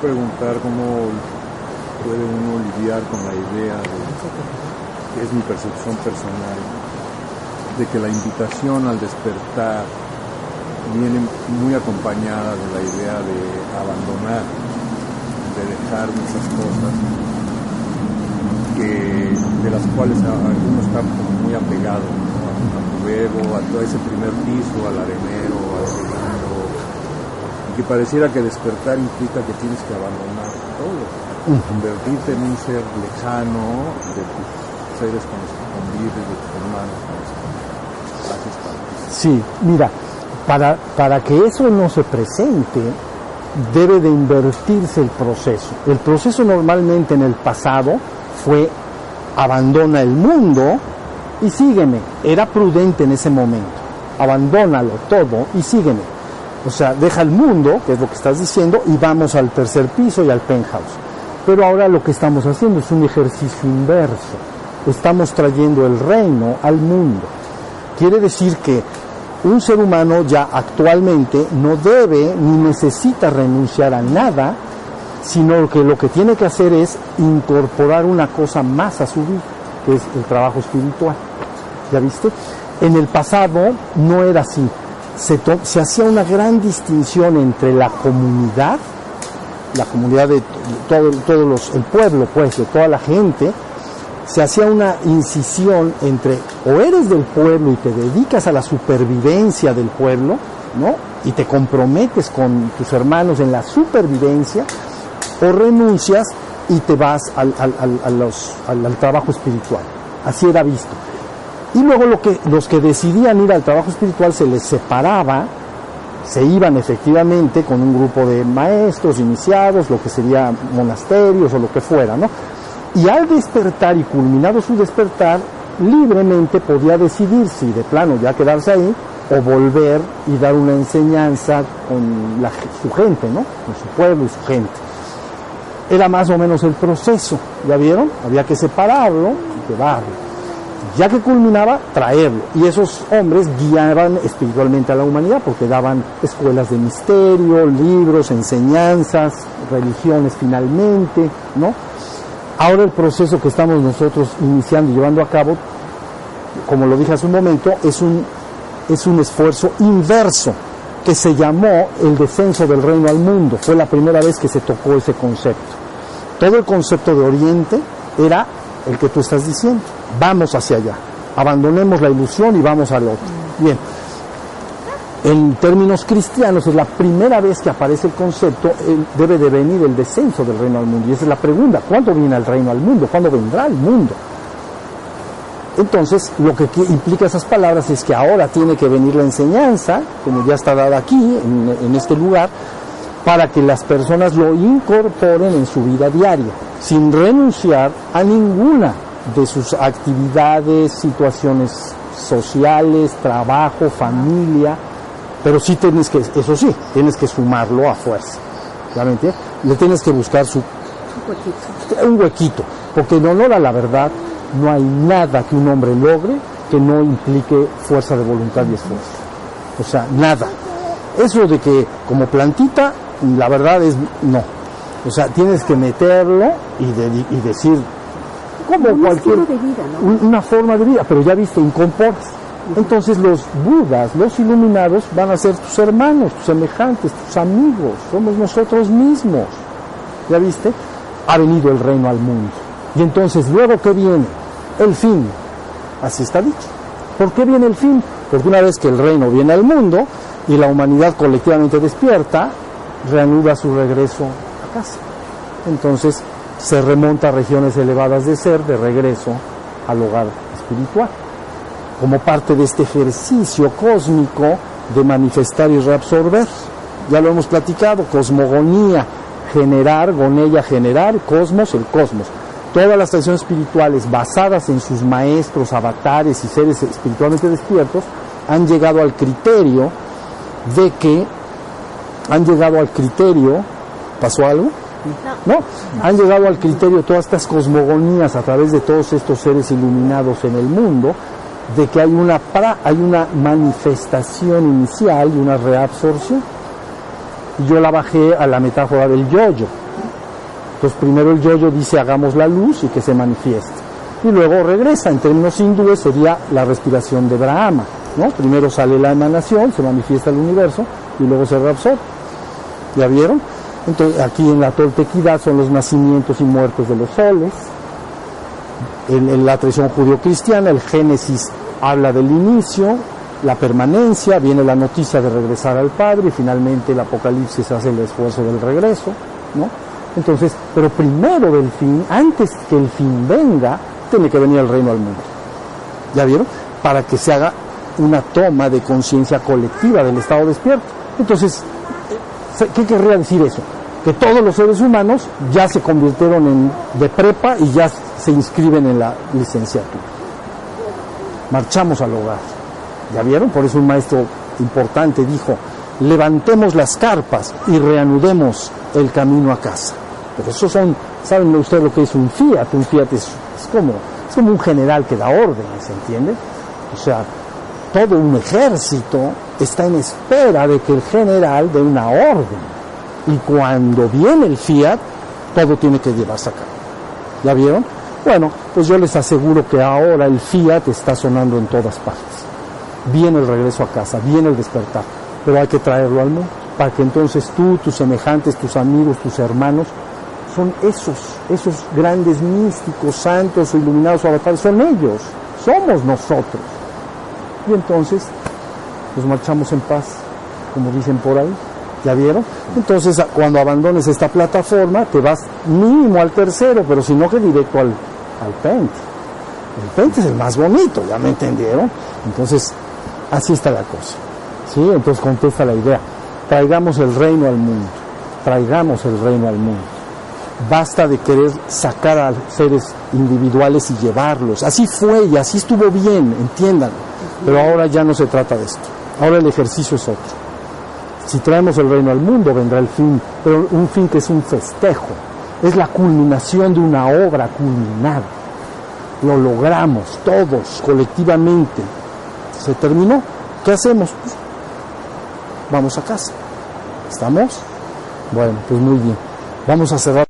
preguntar cómo puede uno lidiar con la idea de, que es mi percepción personal, de que la invitación al despertar viene muy acompañada de la idea de abandonar, de dejar muchas cosas que, de las cuales algunos están muy apegados, a, tu bebo, a todo ese primer piso, al arenero, segundo, y que pareciera que despertar implica que tienes que abandonar todo, convertirte en un ser lejano de tus seres con los que convives, de tus hermanos con los que haces parte. Sí, mira, para, para que eso no se presente, debe de invertirse el proceso. El proceso normalmente en el pasado fue abandona el mundo y sígueme. Era prudente en ese momento. Abandónalo todo y sígueme. O sea, deja el mundo, que es lo que estás diciendo, y vamos al tercer piso y al penthouse. Pero ahora lo que estamos haciendo es un ejercicio inverso. Estamos trayendo el reino al mundo. Quiere decir que un ser humano ya actualmente no debe ni necesita renunciar a nada, sino que lo que tiene que hacer es incorporar una cosa más a su vida, que es el trabajo espiritual. ¿Ya viste? En el pasado no era así. Se, hacía una gran distinción entre la comunidad, la comunidad de todo, todos los, el pueblo, pues, de toda la gente, se hacía una incisión entre o eres del pueblo y te dedicas a la supervivencia del pueblo, ¿no? Y te comprometes con tus hermanos en la supervivencia, o renuncias y te vas al, al, al, trabajo espiritual. Así era visto. Y luego lo que, los que decidían ir al trabajo espiritual se les separaba, se iban efectivamente con un grupo de maestros iniciados, lo que sería monasterios o lo que fuera, ¿no? Y al despertar y culminado su despertar, libremente podía decidir si de plano ya quedarse ahí o volver y dar una enseñanza con la, su gente, ¿no? Con su pueblo y su gente. Era más o menos el proceso, ¿ya vieron? Había que separarlo y llevarlo. Ya que culminaba, traerlo. Y esos hombres guiaban espiritualmente a la humanidad porque daban escuelas de misterio, libros, enseñanzas, religiones finalmente, ¿no? Ahora el proceso que estamos nosotros iniciando y llevando a cabo, como lo dije hace un momento, es un, es un esfuerzo inverso que se llamó el descenso del reino al mundo. Fue la primera vez que se tocó ese concepto. Todo el concepto de Oriente era el que tú estás diciendo. Vamos hacia allá. Abandonemos la ilusión y vamos al otro. Bien en términos cristianos es la primera vez que aparece el concepto, debe de venir el descenso del reino al mundo. Y esa es la pregunta, ¿cuándo viene el reino al mundo? ¿Cuándo vendrá el mundo? Entonces, lo que implica esas palabras es que ahora tiene que venir la enseñanza, como ya está dada aquí, en, en este lugar, para que las personas lo incorporen en su vida diaria, sin renunciar a ninguna de sus actividades, situaciones sociales, trabajo, familia, pero sí tienes que, eso sí, tienes que sumarlo a fuerza. ¿Ya me entiendes? Le tienes que buscar su... Un huequito. Porque en honor a la verdad, no hay nada que un hombre logre que no implique fuerza de voluntad y esfuerzo. O sea, nada. Eso de que como plantita, la verdad es no. O sea, tienes que meterlo y, y decir, como cualquier... Una forma de vida, pero ya viste, incorporas. Entonces los budas, los iluminados, van a ser tus hermanos, tus semejantes, tus amigos, somos nosotros mismos. ¿Ya viste? Ha venido el reino al mundo. Y entonces, luego que viene el fin, así está dicho. ¿Por qué viene el fin? Porque una vez que el reino viene al mundo y la humanidad colectivamente despierta, reanuda su regreso a casa. Entonces se remonta a regiones elevadas de ser de regreso al hogar espiritual como parte de este ejercicio cósmico de manifestar y reabsorber. Ya lo hemos platicado, cosmogonía, generar, gonella, generar, cosmos, el cosmos. Todas las tradiciones espirituales basadas en sus maestros, avatares y seres espiritualmente despiertos han llegado al criterio de que han llegado al criterio, ¿pasó algo? No. Han llegado al criterio todas estas cosmogonías a través de todos estos seres iluminados en el mundo, de que hay una, hay una manifestación inicial y una reabsorción. Y yo la bajé a la metáfora del yoyo. Entonces primero el yoyo dice hagamos la luz y que se manifieste. Y luego regresa, en términos hindúes sería la respiración de Brahma. ¿no? Primero sale la emanación, se manifiesta el universo y luego se reabsorbe. ¿Ya vieron? Entonces aquí en la toltequidad son los nacimientos y muertes de los soles. En, la tradición judío-cristiana el Génesis habla del inicio, la permanencia, viene la noticia de regresar al Padre y finalmente el Apocalipsis hace el esfuerzo del regreso, ¿no? Entonces, pero primero del fin, antes que el fin venga, tiene que venir el reino al mundo. ¿Ya vieron? Para que se haga una toma de conciencia colectiva del estado despierto. Entonces, ¿qué querría decir eso? Que todos los seres humanos ya se convirtieron en de prepa y ya se inscriben en la licenciatura. Marchamos al hogar. ¿Ya vieron? Por eso un maestro importante dijo, levantemos las carpas y reanudemos el camino a casa. Pero eso son, ¿saben ustedes lo que es un fiat? Un fiat es, es, como, es como un general que da órdenes, ¿entiende? O sea, todo un ejército está en espera de que el general dé una orden. Y cuando viene el fiat, todo tiene que llevarse a cabo. ¿Ya vieron? Bueno, pues yo les aseguro que ahora el fiat está sonando en todas partes. Viene el regreso a casa, viene el despertar, pero hay que traerlo al mundo para que entonces tú, tus semejantes, tus amigos, tus hermanos, son esos, esos grandes místicos, santos o iluminados o avatares, son ellos, somos nosotros. Y entonces nos marchamos en paz, como dicen por ahí. ¿Ya vieron? Entonces, cuando abandones esta plataforma, te vas mínimo al tercero, pero si no que directo al, al Pente. El Pente es el más bonito, ¿ya me entendieron? Entonces, así está la cosa. ¿Sí? Entonces contesta la idea. Traigamos el reino al mundo. Traigamos el reino al mundo. Basta de querer sacar a seres individuales y llevarlos. Así fue y así estuvo bien, entiendan. Pero ahora ya no se trata de esto. Ahora el ejercicio es otro. Si traemos el reino al mundo, vendrá el fin, pero un fin que es un festejo, es la culminación de una obra culminada. Lo logramos todos, colectivamente. Se terminó. ¿Qué hacemos? Vamos a casa. ¿Estamos? Bueno, pues muy bien. Vamos a cerrar.